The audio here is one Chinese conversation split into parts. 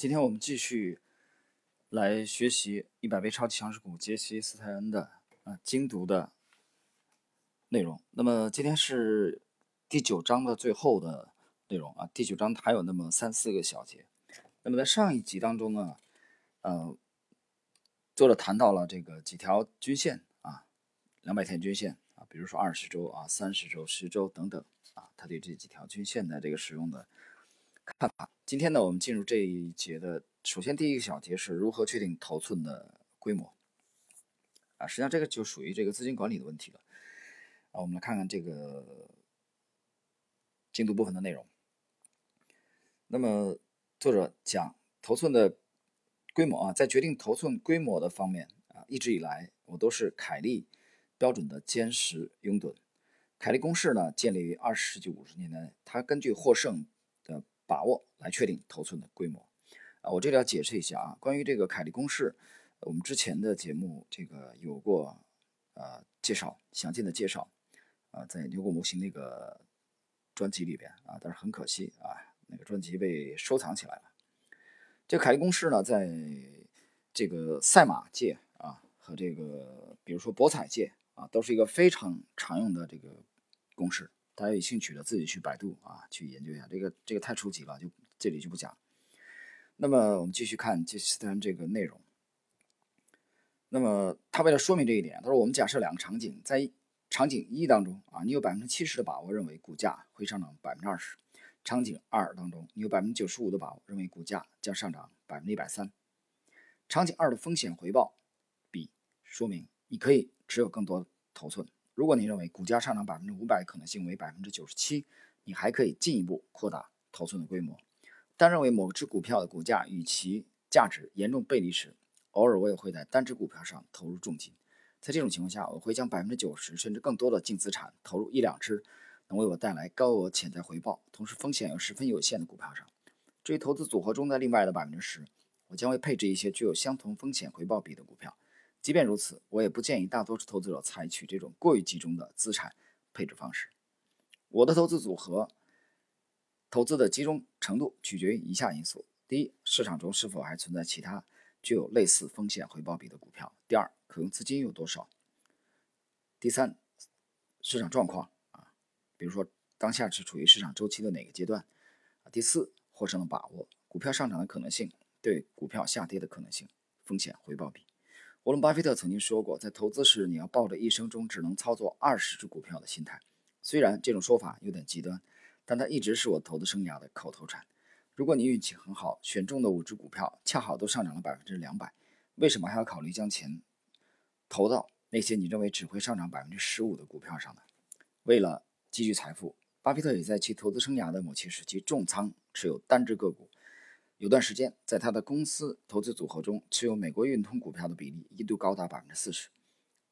今天我们继续来学习一百倍超级强势股杰西斯泰恩的啊精读的内容。那么今天是第九章的最后的内容啊，第九章还有那么三四个小节。那么在上一集当中呢，呃，作者谈到了这个几条均线啊，两百天均线啊，比如说二十周啊、三十周、十周等等啊，他对这几条均线的这个使用的。看法。今天呢，我们进入这一节的，首先第一个小节是如何确定头寸的规模啊？实际上这个就属于这个资金管理的问题了啊。我们来看看这个精读部分的内容。那么作者讲头寸的规模啊，在决定头寸规模的方面啊，一直以来我都是凯利标准的坚实拥趸。凯利公式呢，建立于二十世纪五十年代，它根据获胜。把握来确定头寸的规模啊，我这里要解释一下啊，关于这个凯利公式，我们之前的节目这个有过呃介绍，详尽的介绍啊，在牛股模型那个专辑里边啊，但是很可惜啊，那个专辑被收藏起来了。这凯利公式呢，在这个赛马界啊和这个比如说博彩界啊，都是一个非常常用的这个公式。大家有兴趣的自己去百度啊，去研究一下这个，这个太初级了，就这里就不讲。那么我们继续看杰斯丹这个内容。那么他为了说明这一点，他说我们假设两个场景，在场景一当中啊，你有百分之七十的把握认为股价会上涨百分之二十；场景二当中，你有百分之九十五的把握认为股价将上涨百分之一百三。场景二的风险回报比说明你可以持有更多头寸。如果你认为股价上涨百分之五百可能性为百分之九十七，你还可以进一步扩大头寸的规模。当认为某只股票的股价与其价值严重背离时，偶尔我也会在单只股票上投入重金。在这种情况下，我会将百分之九十甚至更多的净资产投入一两只能为我带来高额潜在回报，同时风险又十分有限的股票上。至于投资组合中的另外的百分之十，我将会配置一些具有相同风险回报比的股票。即便如此，我也不建议大多数投资者采取这种过于集中的资产配置方式。我的投资组合投资的集中程度取决于以下因素：第一，市场中是否还存在其他具有类似风险回报比的股票；第二，可用资金有多少；第三，市场状况啊，比如说当下是处于市场周期的哪个阶段；第四，获胜的把握，股票上涨的可能性对股票下跌的可能性，风险回报比。沃伦·巴菲特曾经说过，在投资时，你要抱着一生中只能操作二十只股票的心态。虽然这种说法有点极端，但它一直是我投资生涯的口头禅。如果你运气很好，选中的五只股票恰好都上涨了百分之两百，为什么还要考虑将钱投到那些你认为只会上涨百分之十五的股票上呢？为了积聚财富，巴菲特也在其投资生涯的某些时期重仓持有单只个股。有段时间，在他的公司投资组合中，持有美国运通股票的比例一度高达百分之四十。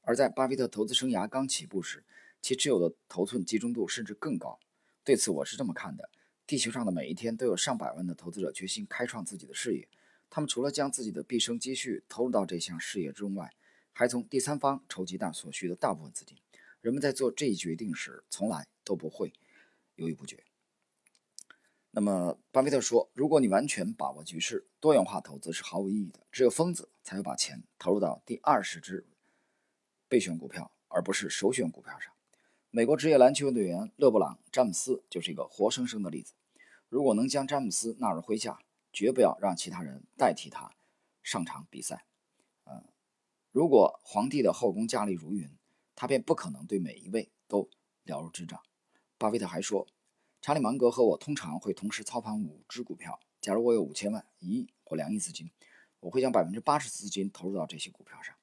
而在巴菲特投资生涯刚起步时，其持有的头寸集中度甚至更高。对此，我是这么看的：地球上的每一天都有上百万的投资者决心开创自己的事业，他们除了将自己的毕生积蓄投入到这项事业之中外，还从第三方筹集到所需的大部分资金。人们在做这一决定时，从来都不会犹豫不决。那么，巴菲特说：“如果你完全把握局势，多元化投资是毫无意义的。只有疯子才会把钱投入到第二十只备选股票，而不是首选股票上。”美国职业篮球运动员勒布朗·詹姆斯就是一个活生生的例子。如果能将詹姆斯纳入麾下，绝不要让其他人代替他上场比赛。呃，如果皇帝的后宫佳丽如云，他便不可能对每一位都了如指掌。巴菲特还说。查理芒格和我通常会同时操盘五只股票。假如我有五千万、一亿或两亿资金，我会将百分之八十资金投入到这些股票上，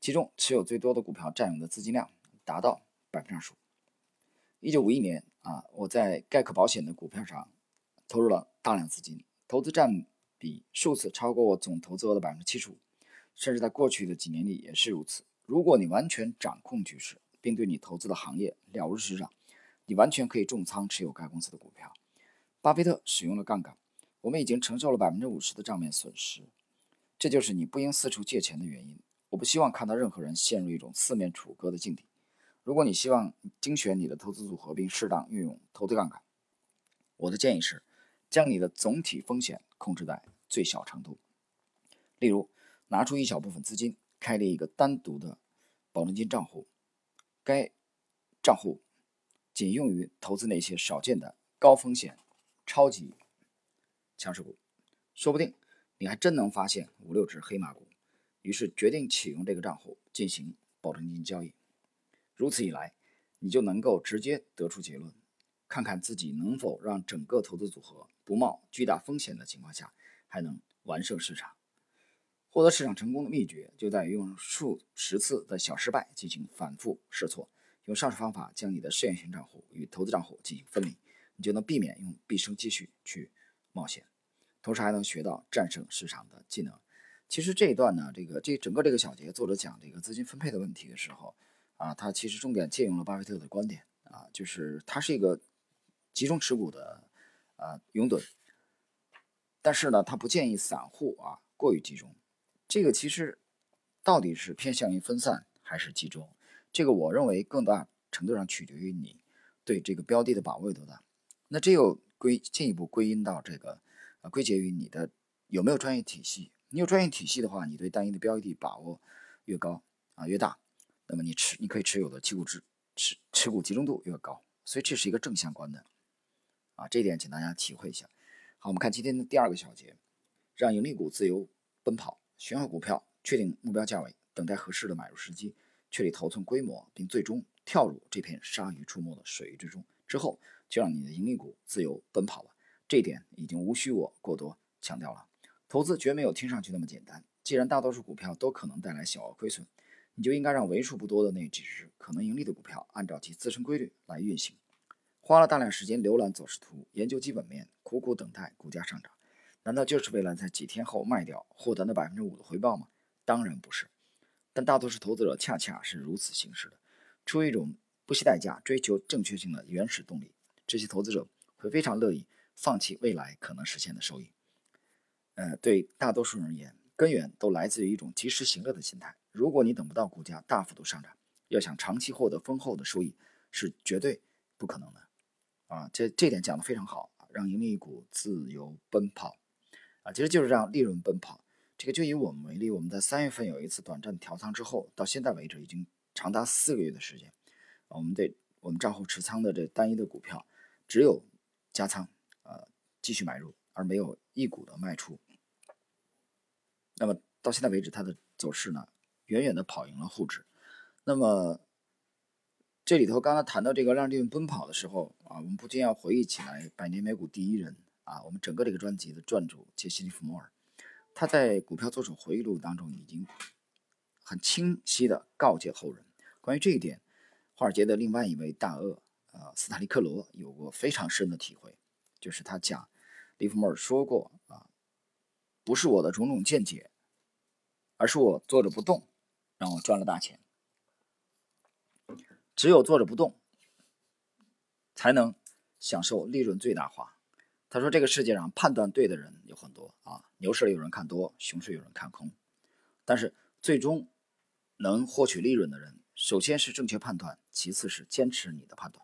其中持有最多的股票占用的资金量达到百分之二十五。一九五一年啊，我在盖克保险的股票上投入了大量资金，投资占比数次超过我总投资额的百分之七十五，甚至在过去的几年里也是如此。如果你完全掌控局势，并对你投资的行业了如指掌。你完全可以重仓持有该公司的股票。巴菲特使用了杠杆，我们已经承受了百分之五十的账面损失，这就是你不应四处借钱的原因。我不希望看到任何人陷入一种四面楚歌的境地。如果你希望精选你的投资组合并适当运用投资杠杆，我的建议是将你的总体风险控制在最小程度。例如，拿出一小部分资金，开立一个单独的保证金账户，该账户仅用于投资那些少见的高风险、超级强势股。说不定你还真能发现五六只黑马股。于是决定启用这个账户进行保证金交易。如此一来，你就能够直接得出结论，看看自己能否让整个投资组合不冒巨大风险的情况下，还能完胜市场。获得市场成功的秘诀就在于用数十次的小失败进行反复试错，用上述方法将你的试验型账户与投资账户进行分离，你就能避免用毕生积蓄去冒险，同时还能学到战胜市场的技能。其实这一段呢，这个这整个这个小节，作者讲这个资金分配的问题的时候，啊，他其实重点借用了巴菲特的观点啊，就是他是一个集中持股的啊拥趸，但是呢，他不建议散户啊过于集中。这个其实到底是偏向于分散还是集中？这个我认为更大程度上取决于你对这个标的的把握有多大。那这又归进一步归因到这个啊，归结于你的有没有专业体系。你有专业体系的话，你对单一的标的把握越高啊越大，那么你持你可以持有的持股持持持股集中度越高。所以这是一个正相关的啊，这一点请大家体会一下。好，我们看今天的第二个小节，让盈利股自由奔跑。选好股票，确定目标价位，等待合适的买入时机，确立头寸规模，并最终跳入这片鲨鱼出没的水域之中。之后，就让你的盈利股自由奔跑了。这一点已经无需我过多强调了。投资绝没有听上去那么简单。既然大多数股票都可能带来小额亏损，你就应该让为数不多的那几只可能盈利的股票按照其自身规律来运行。花了大量时间浏览走势图，研究基本面，苦苦等待股价上涨。难道就是为了在几天后卖掉，获得那百分之五的回报吗？当然不是。但大多数投资者恰恰是如此行事的，出于一种不惜代价追求正确性的原始动力。这些投资者会非常乐意放弃未来可能实现的收益。呃，对大多数人而言，根源都来自于一种及时行乐的心态。如果你等不到股价大幅度上涨，要想长期获得丰厚的收益，是绝对不可能的。啊，这这点讲得非常好让盈利股自由奔跑。啊，其实就是让利润奔跑。这个就以我们为例，我们在三月份有一次短暂调仓之后，到现在为止已经长达四个月的时间。我们的我们账户持仓的这单一的股票，只有加仓，呃，继续买入，而没有一股的卖出。那么到现在为止，它的走势呢，远远的跑赢了沪指。那么这里头刚刚谈到这个让利润奔跑的时候啊，我们不禁要回忆起来百年美股第一人。啊，我们整个这个专辑的撰主杰西·利弗莫尔，他在《股票作手回忆录》当中已经很清晰的告诫后人。关于这一点，华尔街的另外一位大鳄，呃，斯塔利克罗有过非常深的体会，就是他讲，利弗莫尔说过啊，不是我的种种见解，而是我坐着不动，让我赚了大钱。只有坐着不动，才能享受利润最大化。他说：“这个世界上判断对的人有很多啊，牛市里有人看多，熊市有人看空，但是最终能获取利润的人，首先是正确判断，其次是坚持你的判断，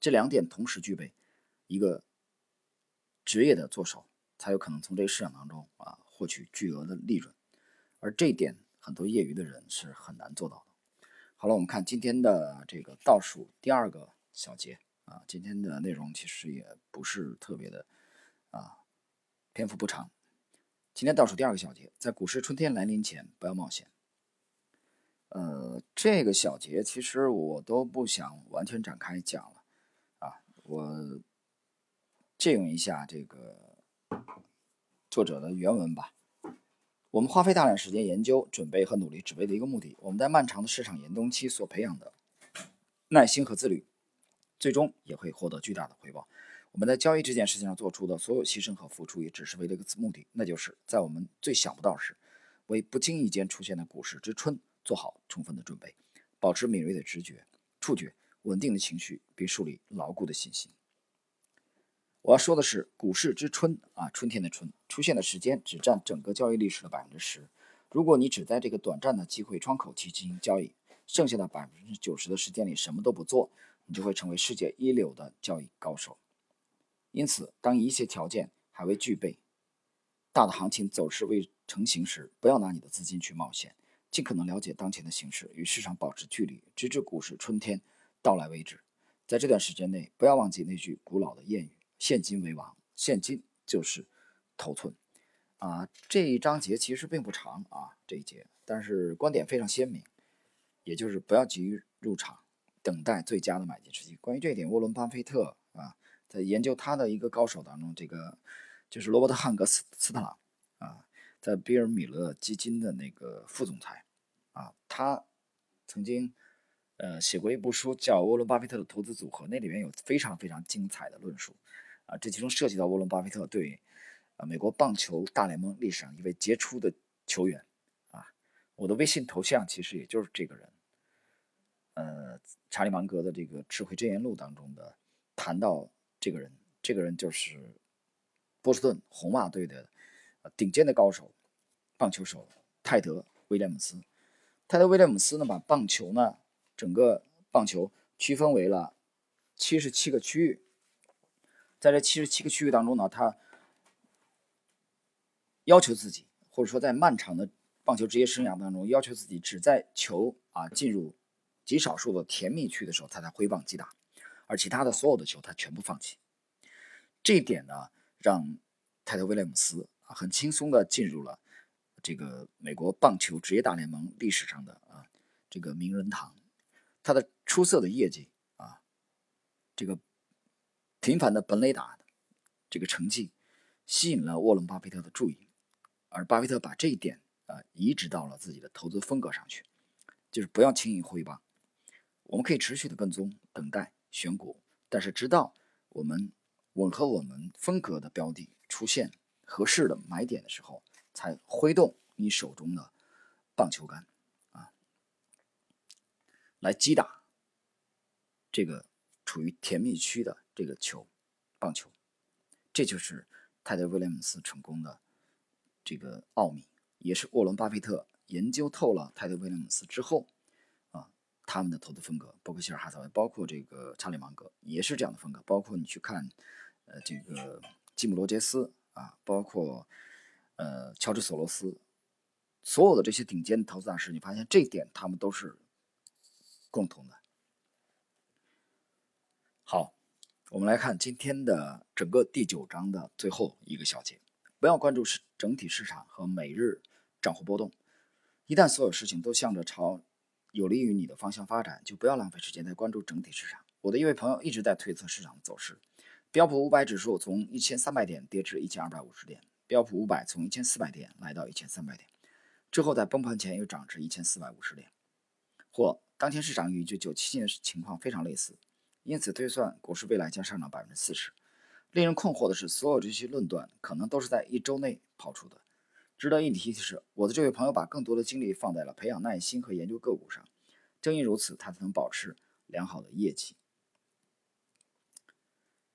这两点同时具备，一个职业的做手才有可能从这个市场当中啊获取巨额的利润，而这一点很多业余的人是很难做到的。”好了，我们看今天的这个倒数第二个小节。啊，今天的内容其实也不是特别的，啊，篇幅不长。今天倒数第二个小节，在股市春天来临前，不要冒险。呃，这个小节其实我都不想完全展开讲了，啊，我借用一下这个作者的原文吧。我们花费大量时间研究、准备和努力，只为了一个目的：我们在漫长的市场严冬期所培养的耐心和自律。最终也会获得巨大的回报。我们在交易这件事情上做出的所有牺牲和付出，也只是为了一个目的，那就是在我们最想不到时，为不经意间出现的股市之春做好充分的准备，保持敏锐的直觉、触觉、稳定的情绪，并树立牢固的信心。我要说的是，股市之春啊，春天的春出现的时间只占整个交易历史的百分之十。如果你只在这个短暂的机会窗口期进行交易，剩下的百分之九十的时间里什么都不做。你就会成为世界一流的交易高手。因此，当一切条件还未具备，大的行情走势未成型时，不要拿你的资金去冒险，尽可能了解当前的形势，与市场保持距离，直至股市春天到来为止。在这段时间内，不要忘记那句古老的谚语：“现金为王，现金就是头寸。”啊，这一章节其实并不长啊，这一节，但是观点非常鲜明，也就是不要急于入场，等待最佳的买进时机。关于这一点，沃伦·巴菲特啊，在研究他的一个高手当中，这个就是罗伯特·汉格斯斯特朗啊，在比尔·米勒基金的那个副总裁啊，他曾经呃写过一部书叫《沃伦·巴菲特的投资组合》，那里面有非常非常精彩的论述啊，这其中涉及到沃伦·巴菲特对。啊，美国棒球大联盟历史上一位杰出的球员，啊，我的微信头像其实也就是这个人。呃，查理芒格的这个《智慧箴言录》当中的谈到这个人，这个人就是波士顿红袜队的顶尖的高手，棒球手泰德·威廉姆斯。泰德·威廉姆斯呢，把棒球呢，整个棒球区分为了七十七个区域，在这七十七个区域当中呢，他要求自己，或者说在漫长的棒球职业生涯当中，要求自己只在球啊进入极少数的甜蜜区的时候，他才挥棒击打，而其他的所有的球他全部放弃。这一点呢，让泰德·威廉姆斯啊很轻松的进入了这个美国棒球职业大联盟历史上的啊这个名人堂。他的出色的业绩啊，这个频繁的本垒打这个成绩，吸引了沃伦·巴菲特的注意。而巴菲特把这一点啊移植到了自己的投资风格上去，就是不要轻易挥棒。我们可以持续的跟踪、等待、选股，但是直到我们吻合我们风格的标的出现合适的买点的时候，才挥动你手中的棒球杆啊，来击打这个处于甜蜜区的这个球，棒球。这就是泰德·威廉姆斯成功的。这个奥秘也是沃伦·巴菲特研究透了泰德·威廉姆斯之后，他们的投资风格，包括希尔·哈撒韦，包括这个查理·芒格也是这样的风格。包括你去看，呃，这个吉姆·罗杰斯啊，包括呃乔治·索罗斯，所有的这些顶尖的投资大师，你发现这一点他们都是共同的。好，我们来看今天的整个第九章的最后一个小节。不要关注市整体市场和每日账户波动。一旦所有事情都向着朝有利于你的方向发展，就不要浪费时间在关注整体市场。我的一位朋友一直在推测市场的走势。标普五百指数从一千三百点跌至一千二百五十点，标普五百从一千四百点来到一千三百点，之后在崩盘前又涨至一千四百五十点，或当前市场与一九九七年情况非常类似，因此推算股市未来将上涨百分之四十。令人困惑的是，所有这些论断可能都是在一周内抛出的。值得一提的是，我的这位朋友把更多的精力放在了培养耐心和研究个股上。正因如此，他才能保持良好的业绩。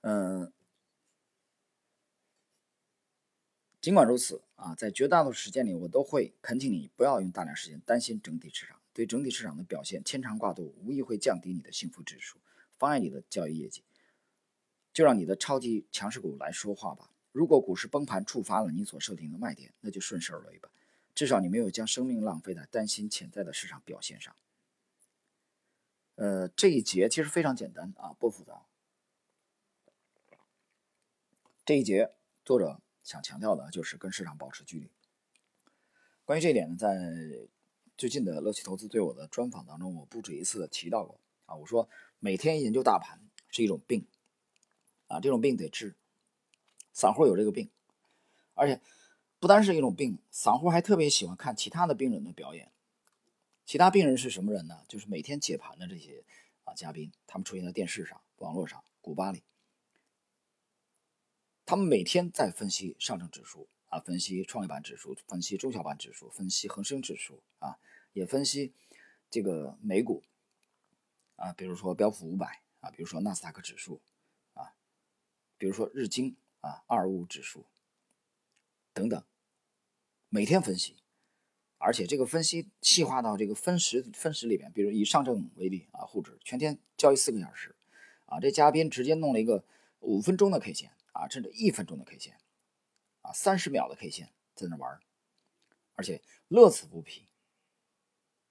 嗯，尽管如此啊，在绝大多数时间里，我都会恳请你不要用大量时间担心整体市场。对整体市场的表现牵肠挂肚，无疑会降低你的幸福指数，妨碍你的交易业绩。就让你的超级强势股来说话吧。如果股市崩盘触发了你所设定的卖点，那就顺势而为吧。至少你没有将生命浪费在担心潜在的市场表现上。呃，这一节其实非常简单啊，不复杂。这一节作者想强调的就是跟市场保持距离。关于这一点呢，在最近的乐趣投资对我的专访当中，我不止一次的提到过啊。我说每天研究大盘是一种病。啊，这种病得治，散户有这个病，而且不单是一种病，散户还特别喜欢看其他的病人的表演。其他病人是什么人呢？就是每天解盘的这些啊嘉宾，他们出现在电视上、网络上、古巴里，他们每天在分析上证指数啊，分析创业板指数，分析中小板指数，分析恒生指数啊，也分析这个美股啊，比如说标普五百啊，比如说纳斯达克指数啊。比如说日经啊、二五指数等等，每天分析，而且这个分析细化到这个分时分时里边，比如以上证为例啊，沪指全天交易四个小时，啊，这嘉宾直接弄了一个五分钟的 K 线啊，甚至一分钟的 K 线，啊，三十秒的 K 线在那玩，而且乐此不疲。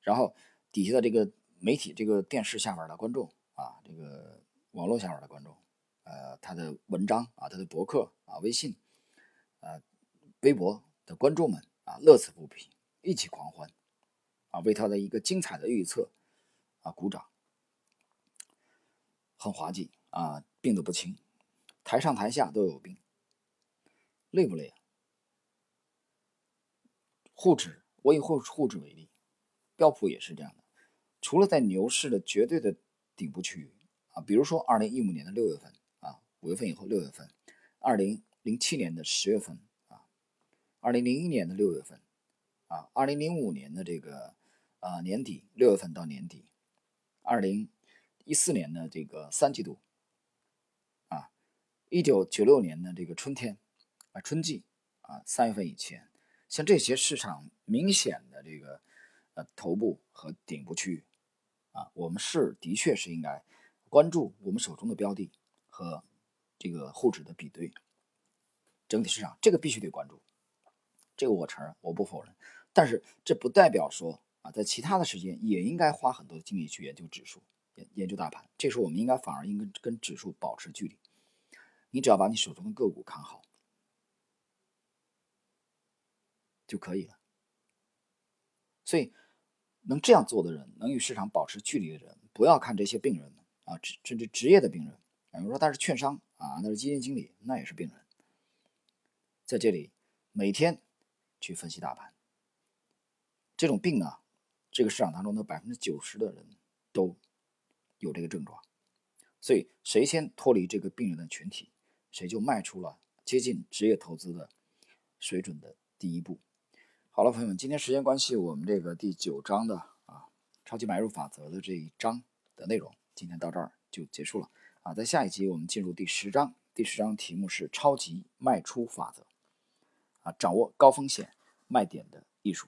然后底下的这个媒体、这个电视下边的观众啊，这个网络下边的观众，呃，他的文章啊，他的博客啊，微信，呃，微博的观众们啊，乐此不疲，一起狂欢，啊，为他的一个精彩的预测啊鼓掌，很滑稽啊，病得不轻，台上台下都有病，累不累啊？沪指，我以沪沪指为例。标普也是这样的，除了在牛市的绝对的顶部区域啊，比如说二零一五年的六月份，五月份以后六月份，二零零七年的十月份啊，二零零一年的六月份啊，二零零五年的这个啊年底六月份到年底，二零一四年的这个三季度啊，一九九六年的这个春天啊春季啊三月份以前，像这些市场明显的这个呃。头部和顶部区域，啊，我们是的确是应该关注我们手中的标的和这个沪指的比对，整体市场这个必须得关注，这个我承认，我不否认，但是这不代表说啊，在其他的时间也应该花很多精力去研究指数、研研究大盘，这时候我们应该反而应该跟指数保持距离，你只要把你手中的个股看好就可以了，所以。能这样做的人，能与市场保持距离的人，不要看这些病人啊，甚至职业的病人，比如说他是券商啊，那是基金经理，那也是病人，在这里每天去分析大盘，这种病呢，这个市场当中的百分之九十的人都有这个症状，所以谁先脱离这个病人的群体，谁就迈出了接近职业投资的水准的第一步。好了，朋友们，今天时间关系，我们这个第九章的啊超级买入法则的这一章的内容，今天到这儿就结束了。啊。在下一集我们进入第十章，第十章题目是超级卖出法则啊，掌握高风险卖点的艺术。